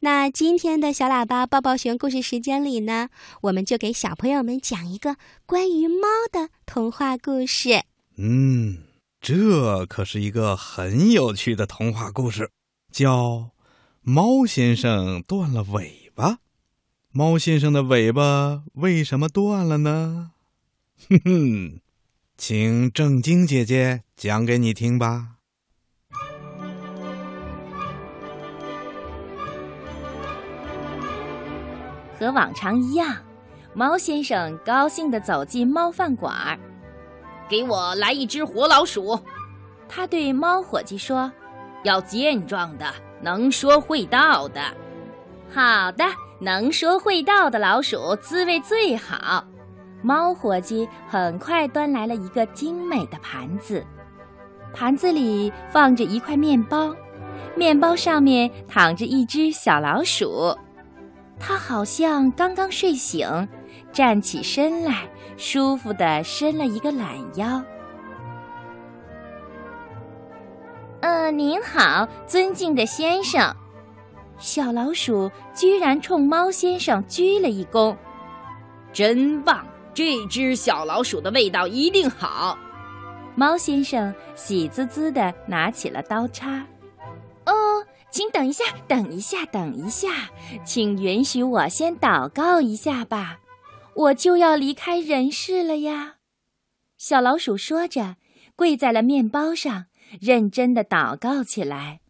那今天的小喇叭抱抱熊故事时间里呢，我们就给小朋友们讲一个关于猫的童话故事。嗯，这可是一个很有趣的童话故事，叫《猫先生断了尾巴》。猫先生的尾巴为什么断了呢？哼哼，请正经姐姐讲给你听吧。和往常一样，猫先生高兴地走进猫饭馆儿，给我来一只活老鼠。他对猫伙计说：“要健壮的，能说会道的。”好的，能说会道的老鼠滋味最好。猫伙计很快端来了一个精美的盘子，盘子里放着一块面包，面包上面躺着一只小老鼠。他好像刚刚睡醒，站起身来，舒服地伸了一个懒腰。呃，您好，尊敬的先生。小老鼠居然冲猫先生鞠了一躬，真棒！这只小老鼠的味道一定好。猫先生喜滋滋地拿起了刀叉。请等一下，等一下，等一下，请允许我先祷告一下吧，我就要离开人世了呀。小老鼠说着，跪在了面包上，认真的祷告起来。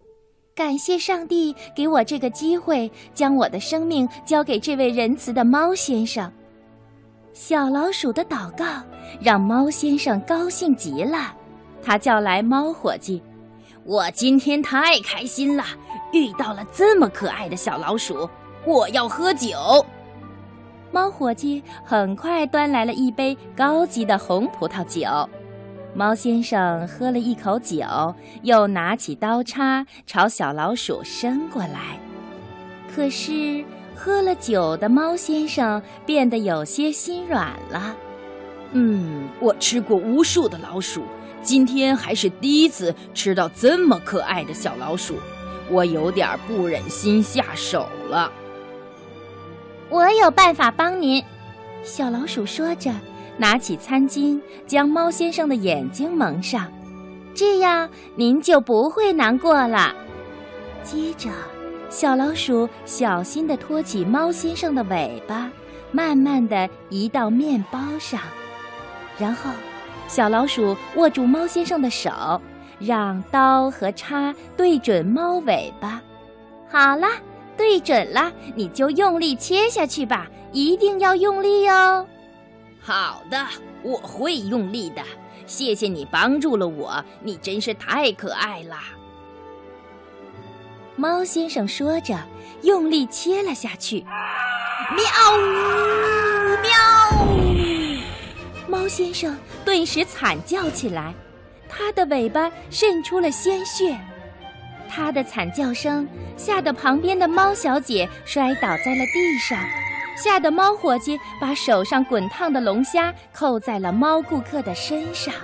感谢上帝给我这个机会，将我的生命交给这位仁慈的猫先生。小老鼠的祷告让猫先生高兴极了，他叫来猫伙计。我今天太开心了，遇到了这么可爱的小老鼠。我要喝酒。猫伙计很快端来了一杯高级的红葡萄酒。猫先生喝了一口酒，又拿起刀叉朝小老鼠伸过来。可是喝了酒的猫先生变得有些心软了。嗯，我吃过无数的老鼠。今天还是第一次吃到这么可爱的小老鼠，我有点不忍心下手了。我有办法帮您，小老鼠说着，拿起餐巾将猫先生的眼睛蒙上，这样您就不会难过了。接着，小老鼠小心地托起猫先生的尾巴，慢慢地移到面包上，然后。小老鼠握住猫先生的手，让刀和叉对准猫尾巴。好了，对准了，你就用力切下去吧，一定要用力哦。好的，我会用力的。谢谢你帮助了我，你真是太可爱了。猫先生说着，用力切了下去。喵。先生顿时惨叫起来，他的尾巴渗出了鲜血，他的惨叫声吓得旁边的猫小姐摔倒在了地上，吓得猫伙计把手上滚烫的龙虾扣在了猫顾客的身上，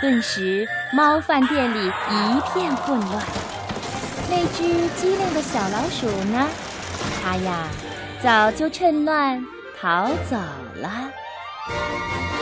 顿时猫饭店里一片混乱。那只机灵的小老鼠呢？它呀，早就趁乱逃走了。Música